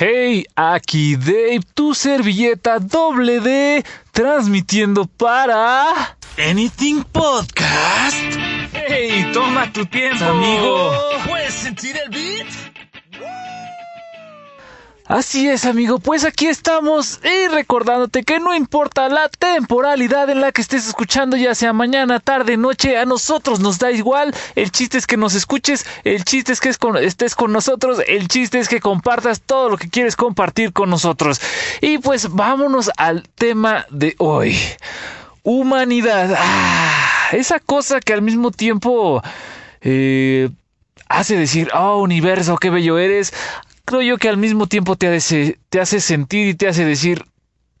Hey, aquí Dave, tu servilleta doble D, transmitiendo para Anything Podcast. Hey, toma tu tiempo, amigo. ¿Puedes sentir el beat? Así es, amigo, pues aquí estamos y recordándote que no importa la temporalidad en la que estés escuchando, ya sea mañana, tarde, noche, a nosotros nos da igual. El chiste es que nos escuches, el chiste es que estés con nosotros, el chiste es que compartas todo lo que quieres compartir con nosotros. Y pues vámonos al tema de hoy. Humanidad. Ah, esa cosa que al mismo tiempo... Eh, hace decir, oh universo, qué bello eres, creo yo que al mismo tiempo te hace, te hace sentir y te hace decir,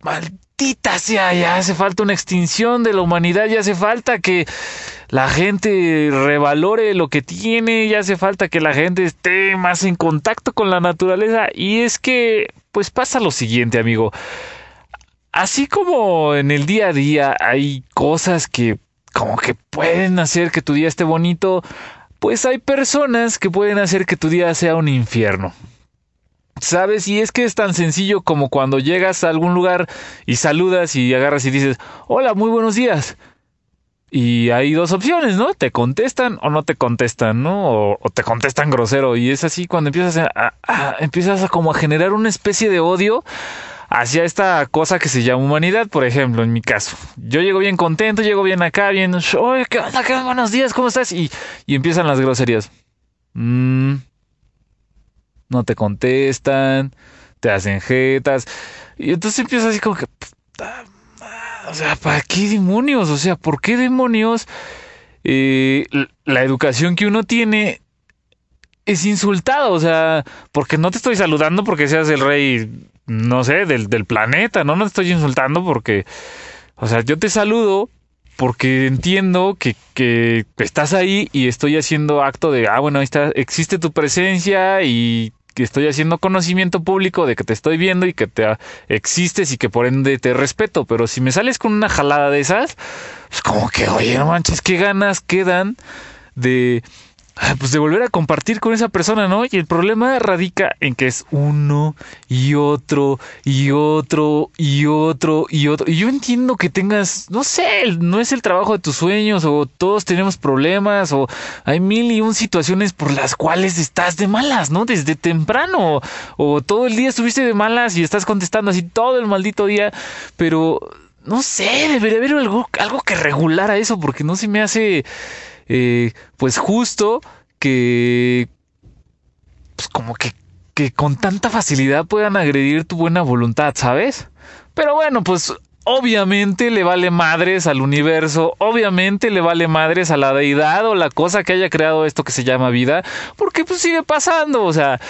maldita sea, ya hace falta una extinción de la humanidad, ya hace falta que la gente revalore lo que tiene, ya hace falta que la gente esté más en contacto con la naturaleza. Y es que, pues pasa lo siguiente, amigo. Así como en el día a día hay cosas que como que pueden hacer que tu día esté bonito, pues hay personas que pueden hacer que tu día sea un infierno. ¿Sabes? Y es que es tan sencillo como cuando llegas a algún lugar y saludas y agarras y dices, hola, muy buenos días. Y hay dos opciones, ¿no? Te contestan o no te contestan, ¿no? O, te contestan grosero. Y es así cuando empiezas a, empiezas a como a generar una especie de odio hacia esta cosa que se llama humanidad, por ejemplo, en mi caso. Yo llego bien contento, llego bien acá, bien, oye, ¿qué onda? ¿Qué buenos días? ¿Cómo estás? Y, y empiezan las groserías. Mmm no te contestan, te hacen jetas. Y entonces empieza así como que, o sea, ¿para qué demonios? O sea, ¿por qué demonios eh, la educación que uno tiene es insultada? O sea, porque no te estoy saludando porque seas el rey, no sé, del, del planeta, ¿no? No te estoy insultando porque, o sea, yo te saludo porque entiendo que, que, estás ahí y estoy haciendo acto de, ah, bueno, ahí está, existe tu presencia y estoy haciendo conocimiento público de que te estoy viendo y que te existes y que por ende te respeto. Pero si me sales con una jalada de esas, pues como que, oye, no manches, qué ganas quedan de pues de volver a compartir con esa persona, ¿no? Y el problema radica en que es uno y otro y otro y otro y otro. Y yo entiendo que tengas, no sé, no es el trabajo de tus sueños o todos tenemos problemas o hay mil y un situaciones por las cuales estás de malas, ¿no? Desde temprano o todo el día estuviste de malas y estás contestando así todo el maldito día, pero no sé, debería haber algo, algo que regular a eso porque no se me hace eh, pues justo que, pues como que, que con tanta facilidad puedan agredir tu buena voluntad, ¿sabes? Pero bueno, pues obviamente le vale madres al universo, obviamente le vale madres a la deidad o la cosa que haya creado esto que se llama vida, porque pues sigue pasando, o sea,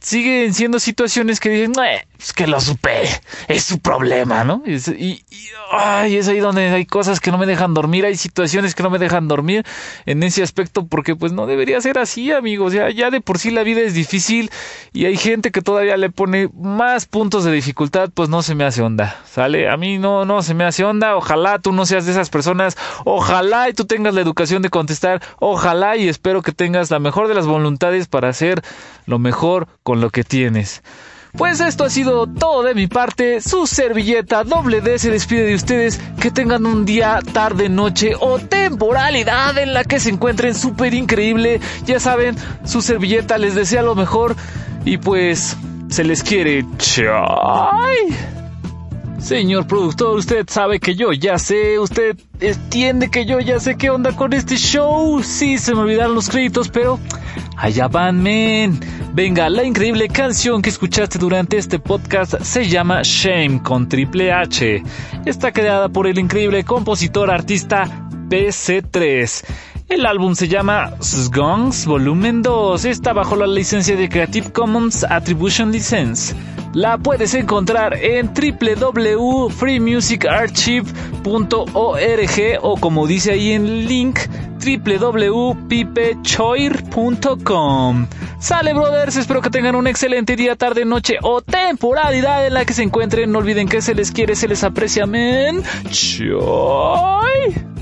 siguen siendo situaciones que dicen, es que lo supere, es su problema, ¿no? Y, es ahí donde hay cosas que no me dejan dormir, hay situaciones que no me dejan dormir en ese aspecto, porque pues no debería ser así, amigos, ya, ya de por sí la vida es difícil y hay gente que todavía le pone más puntos de dificultad, pues no se me hace onda, ¿sale? A mí no, no se me hace onda, ojalá tú no seas de esas personas, ojalá y tú tengas la educación de contestar, ojalá y espero que tengas la mejor de las voluntades para hacer lo mejor con lo que tienes. Pues esto ha sido todo de mi parte. Su servilleta doble D se despide de ustedes. Que tengan un día, tarde, noche o temporalidad en la que se encuentren súper increíble. Ya saben, su servilleta les desea lo mejor. Y pues se les quiere. ¡Chay! Señor productor, usted sabe que yo ya sé, usted entiende que yo ya sé qué onda con este show. Sí, se me olvidaron los créditos, pero allá van, men. Venga, la increíble canción que escuchaste durante este podcast se llama Shame con Triple H. Está creada por el increíble compositor artista PC3. El álbum se llama Sgongs Volumen 2. Está bajo la licencia de Creative Commons Attribution License. La puedes encontrar en www.freemusicarchive.org o como dice ahí en link www.pipechoir.com. Sale brothers, espero que tengan un excelente día, tarde, noche o temporalidad en la que se encuentren. No olviden que se les quiere, se les aprecia, men. Choy.